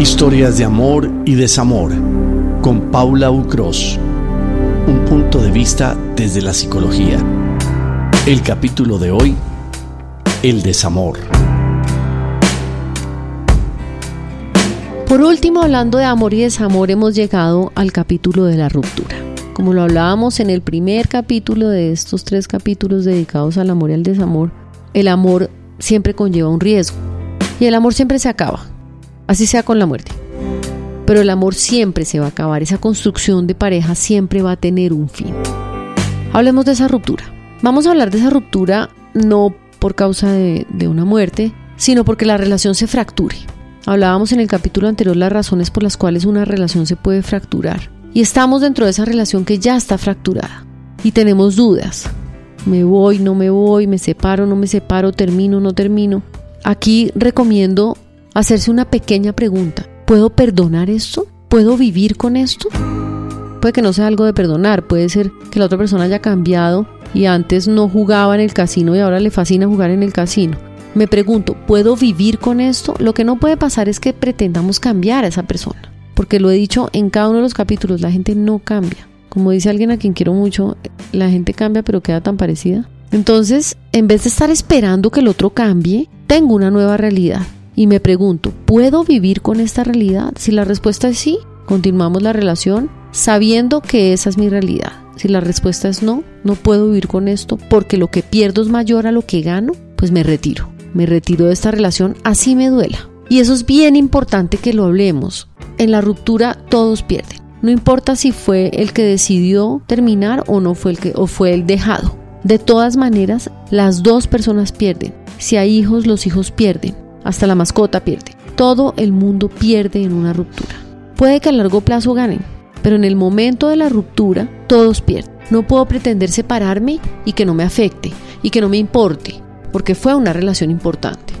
Historias de amor y desamor con Paula Ucros. Un punto de vista desde la psicología. El capítulo de hoy, el desamor. Por último, hablando de amor y desamor, hemos llegado al capítulo de la ruptura. Como lo hablábamos en el primer capítulo de estos tres capítulos dedicados al amor y al desamor, el amor siempre conlleva un riesgo y el amor siempre se acaba, así sea con la muerte. Pero el amor siempre se va a acabar, esa construcción de pareja siempre va a tener un fin. Hablemos de esa ruptura. Vamos a hablar de esa ruptura no por causa de, una muerte, sino porque la relación se fracture. Hablábamos en el capítulo anterior las razones por las cuales una relación se puede fracturar. Y estamos dentro de esa relación que ya está fracturada. Y tenemos dudas. Me voy, no me voy, me separo, no me separo, termino, no termino. Aquí recomiendo hacerse una pequeña pregunta. ¿Puedo perdonar esto? ¿Puedo vivir con esto? Puede que no sea algo de perdonar, puede ser que la otra persona haya cambiado y antes no jugaba en el casino y ahora le fascina jugar en el casino. Me pregunto, ¿puedo vivir con esto? Lo que no puede pasar es que pretendamos cambiar a esa persona, porque lo he dicho en cada uno de los capítulos, la gente no cambia. Como dice alguien a quien quiero mucho, la gente cambia pero queda tan parecida. Entonces, en vez de estar esperando que el otro cambie, tengo una nueva realidad y me pregunto, ¿puedo vivir con esta realidad? Si la respuesta es sí, continuamos la relación sabiendo que esa es mi realidad. Si la respuesta es no, no puedo vivir con esto porque lo que pierdo es mayor a lo que gano, pues me retiro me retiro de esta relación así me duela. Y eso es bien importante que lo hablemos. En la ruptura todos pierden. No importa si fue el que decidió terminar o no fue el que o fue el dejado. De todas maneras, las dos personas pierden. Si hay hijos, los hijos pierden. Hasta la mascota pierde. Todo el mundo pierde en una ruptura. Puede que a largo plazo ganen, pero en el momento de la ruptura todos pierden. No puedo pretender separarme y que no me afecte y que no me importe porque fue una relación importante.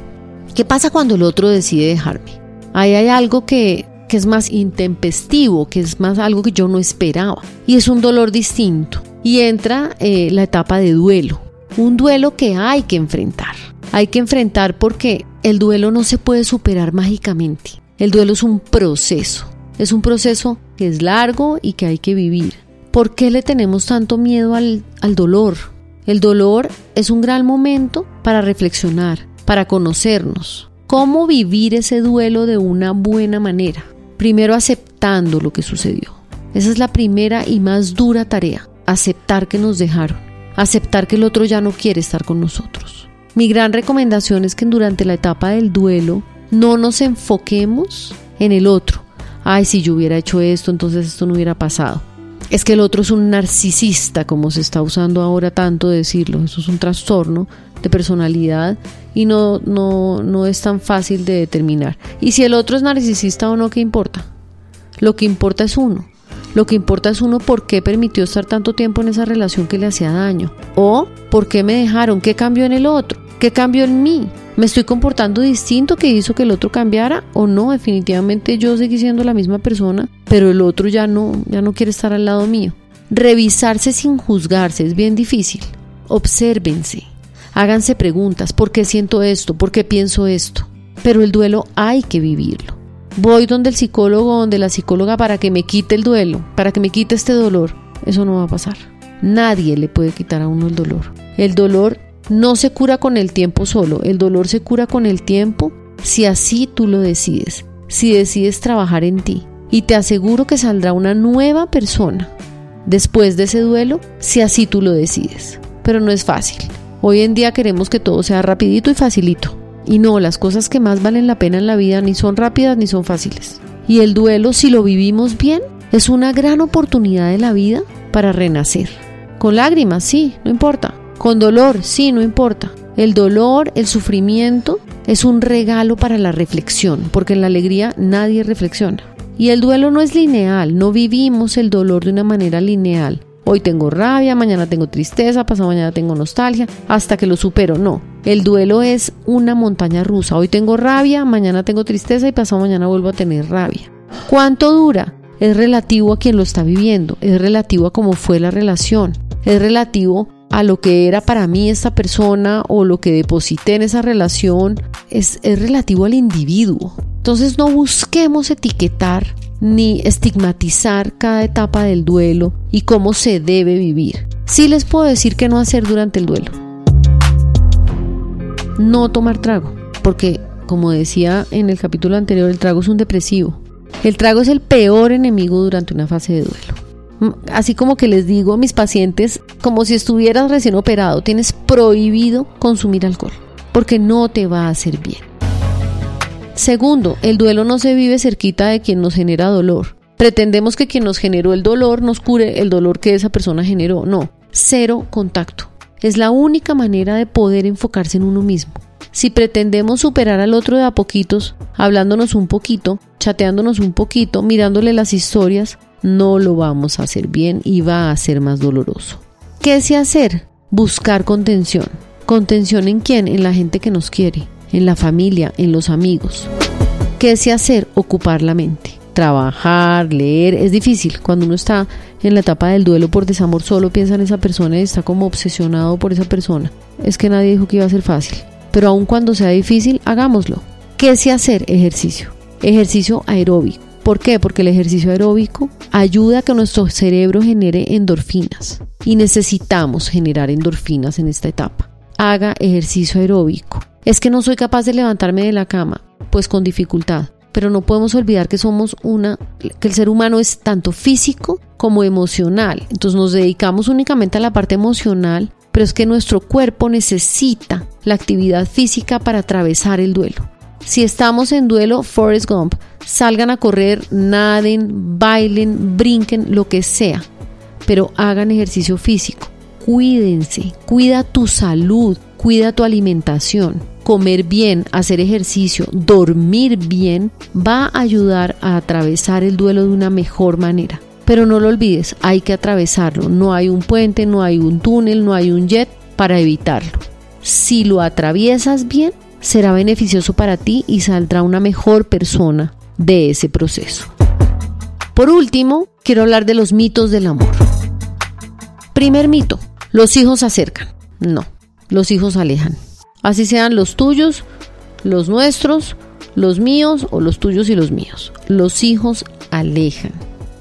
¿Qué pasa cuando el otro decide dejarme? Ahí hay algo que, es más intempestivo, que es más algo que yo no esperaba. Y es un dolor distinto. Y entra eh, la etapa de duelo. Un duelo que hay que enfrentar. Hay que enfrentar porque el duelo no se puede superar mágicamente. El duelo es un proceso. Es un proceso que es largo y que hay que vivir. ¿Por qué le tenemos tanto miedo al, al dolor? El dolor es un gran momento para reflexionar, para conocernos. ¿Cómo vivir ese duelo de una buena manera? Primero aceptando lo que sucedió. Esa es la primera y más dura tarea, aceptar que nos dejaron, aceptar que el otro ya no quiere estar con nosotros. Mi gran recomendación es que durante la etapa del duelo no nos enfoquemos en el otro. Ay, si yo hubiera hecho esto, entonces esto no hubiera pasado es que el otro es un narcisista, como se está usando ahora tanto decirlo. Eso es un trastorno de personalidad y no, no, no es tan fácil de determinar. Y si el otro es narcisista o no, ¿qué importa? Lo que importa es uno. Lo que importa es uno por qué permitió estar tanto tiempo en esa relación que le hacía daño. O por qué me dejaron, qué cambió en el otro, qué cambió en mí. ¿Me estoy comportando distinto que hizo que el otro cambiara o no? Definitivamente yo seguí siendo la misma persona, pero el otro ya no, ya no quiere estar al lado mío. Revisarse sin juzgarse es bien difícil. Obsérvense. Háganse preguntas. ¿Por qué siento esto? ¿Por qué pienso esto? Pero el duelo hay que vivirlo. Voy donde el psicólogo, donde la psicóloga para que me quite el duelo, para que me quite este dolor. Eso no va a pasar. Nadie le puede quitar a uno el dolor. El dolor no se cura con el tiempo solo, el dolor se cura con el tiempo si así tú lo decides, si decides trabajar en ti. Y te aseguro que saldrá una nueva persona después de ese duelo si así tú lo decides. Pero no es fácil. Hoy en día queremos que todo sea rapidito y facilito. Y no, las cosas que más valen la pena en la vida ni son rápidas ni son fáciles. Y el duelo, si lo vivimos bien, es una gran oportunidad de la vida para renacer. Con lágrimas, sí, no importa. Con dolor, sí, no importa. El dolor, el sufrimiento es un regalo para la reflexión, porque en la alegría nadie reflexiona. Y el duelo no es lineal, no vivimos el dolor de una manera lineal. Hoy tengo rabia, mañana tengo tristeza, pasado mañana tengo nostalgia, hasta que lo supero. No, el duelo es una montaña rusa. Hoy tengo rabia, mañana tengo tristeza y pasado mañana vuelvo a tener rabia. ¿Cuánto dura? Es relativo a quien lo está viviendo, es relativo a cómo fue la relación, es relativo a lo que era para mí esta persona o lo que deposité en esa relación, es, relativo al individuo. Entonces no busquemos etiquetar ni estigmatizar cada etapa del duelo y cómo se debe vivir. Sí les puedo decir que no hacer durante el duelo. No tomar trago, porque como decía en el capítulo anterior, el trago es un depresivo. El trago es el peor enemigo durante una fase de duelo. Mm, así como que les digo a mis pacientes, como si estuvieras recién operado, tienes prohibido consumir alcohol, porque no te va a hacer bien. Segundo, el duelo no se vive cerquita de quien nos genera dolor. Pretendemos que quien nos generó el dolor nos cure el dolor que esa persona generó. No, cero contacto. Es la única manera de poder enfocarse en uno mismo. Si pretendemos superar al otro de a poquitos, hablándonos un poquito, chateándonos un poquito, mirándole las historias, no lo vamos a hacer bien y va a ser más doloroso. ¿Qué se hacer? Buscar contención. ¿Contención en quién? En la gente que nos quiere en la familia, en los amigos. ¿Qué se hacer? Ocupar la mente. Trabajar, leer, es difícil. Cuando uno está en la etapa del duelo por desamor, solo piensa en esa persona y está como obsesionado por esa persona. Es que nadie dijo que iba a ser fácil. Pero aun cuando sea difícil, hagámoslo. ¿Qué se hacer? Ejercicio. Ejercicio aeróbico. ¿Por qué? Porque el ejercicio aeróbico ayuda a que nuestro cerebro genere endorfinas y necesitamos generar endorfinas en esta etapa. Haga ejercicio aeróbico. Es que no soy capaz de levantarme de la cama, pues con dificultad. Pero no podemos olvidar que somos una, que el ser humano es tanto físico como emocional. Entonces nos dedicamos únicamente a la parte emocional, pero es que nuestro cuerpo necesita la actividad física para atravesar el duelo. Si estamos en duelo, Forrest Gump, salgan a correr, naden, bailen, brinquen, lo que sea, pero hagan ejercicio físico. Cuídense, cuida tu salud, cuida tu alimentación comer bien, hacer ejercicio, dormir bien, va a ayudar a atravesar el duelo de una mejor manera. Pero no lo olvides, hay que atravesarlo. No hay un puente, no hay un túnel, no hay un jet para evitarlo. Si lo atraviesas bien, será beneficioso para ti y saldrá una mejor persona de ese proceso. Por último, quiero hablar de los mitos del amor. Primer mito, los hijos acercan. No, los hijos alejan así sean los tuyos, los nuestros, los míos o los tuyos y los míos. Los hijos alejan.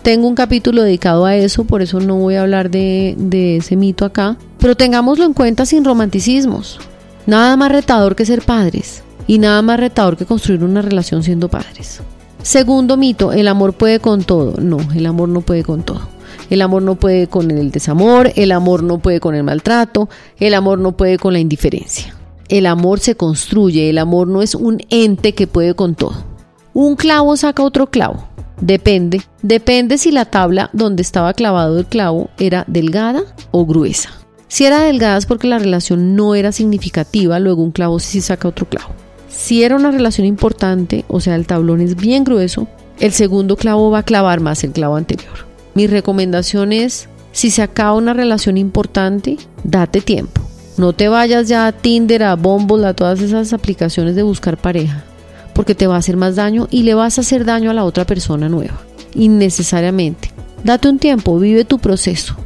Tengo un capítulo dedicado a eso, por eso no voy a hablar de, de ese mito acá, pero tengámoslo en cuenta sin romanticismos. Nada más retador que ser padres y nada más retador que construir una relación siendo padres. Segundo mito, el amor puede con todo. No, el amor no puede con todo. El amor no puede con el desamor, el amor no puede con el maltrato, el amor no puede con la indiferencia el amor se construye, el amor no es un ente que puede con todo. Un clavo saca otro clavo. Depende, depende si la tabla donde estaba clavado el clavo era delgada o gruesa. Si era delgada es porque la relación no era significativa, luego un clavo sí saca otro clavo. Si era una relación importante, o sea, el tablón es bien grueso, el segundo clavo va a clavar más el clavo anterior. Mi recomendación es, si se acaba una relación importante, date tiempo. No te vayas ya a Tinder, a Bumble, a todas esas aplicaciones de buscar pareja, porque te va a hacer más daño y le vas a hacer daño a la otra persona nueva, innecesariamente. Date un tiempo, vive tu proceso.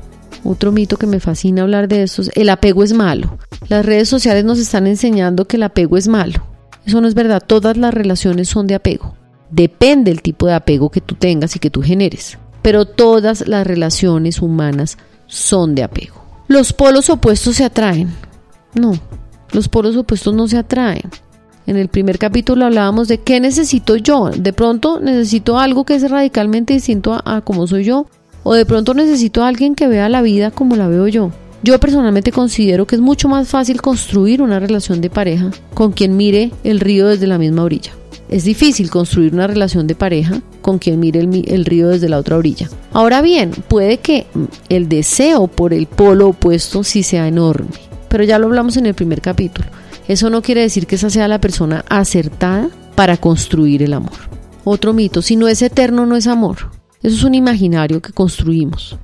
Otro mito que me fascina hablar de esto es el apego es malo. Las redes sociales nos están enseñando que el apego es malo. Eso no es verdad, todas las relaciones son de apego. Depende el tipo de apego que tú tengas y que tú generes. Pero todas las relaciones humanas son de apego. Los polos opuestos se atraen. No, los polos opuestos no se atraen. En el primer capítulo hablábamos de qué necesito yo. De pronto necesito algo que es radicalmente distinto a, como soy yo. O de pronto necesito a alguien que vea la vida como la veo yo. Yo personalmente considero que es mucho más fácil construir una relación de pareja con quien mire el río desde la misma orilla. Es difícil construir una relación de pareja con quien mire el, río desde la otra orilla. Ahora bien, puede que el deseo por el polo opuesto sí sea enorme pero ya lo hablamos en el primer capítulo. Eso no quiere decir que esa sea la persona acertada para construir el amor. Otro mito, si no es eterno no es amor. Eso es un imaginario que construimos.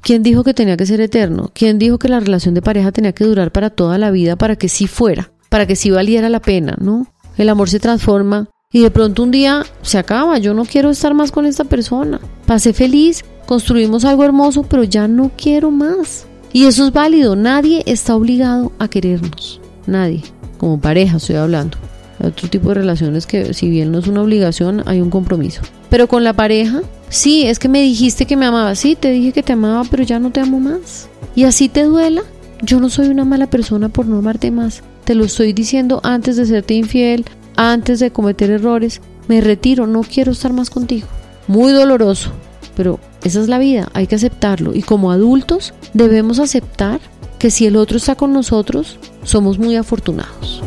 ¿Quién dijo que tenía que ser eterno? ¿Quién dijo que la relación de pareja tenía que durar para toda la vida para que sí fuera, para que sí valiera la pena, ¿no? El amor se transforma y de pronto un día se acaba, yo no quiero estar más con esta persona. Pasé feliz, construimos algo hermoso, pero ya no quiero más. Y eso es válido, nadie está obligado a querernos, nadie, como pareja estoy hablando. Hay otro tipo de relaciones que si bien no es una obligación, hay un compromiso. Pero con la pareja, sí, es que me dijiste que me amaba, sí, te dije que te amaba, pero ya no te amo más. Y así te duela, yo no soy una mala persona por no amarte más. Te lo estoy diciendo antes de serte infiel, antes de cometer errores. Me retiro, no quiero estar más contigo. Muy doloroso, pero esa es la vida, hay que aceptarlo. Y como adultos debemos aceptar que si el otro está con nosotros, somos muy afortunados.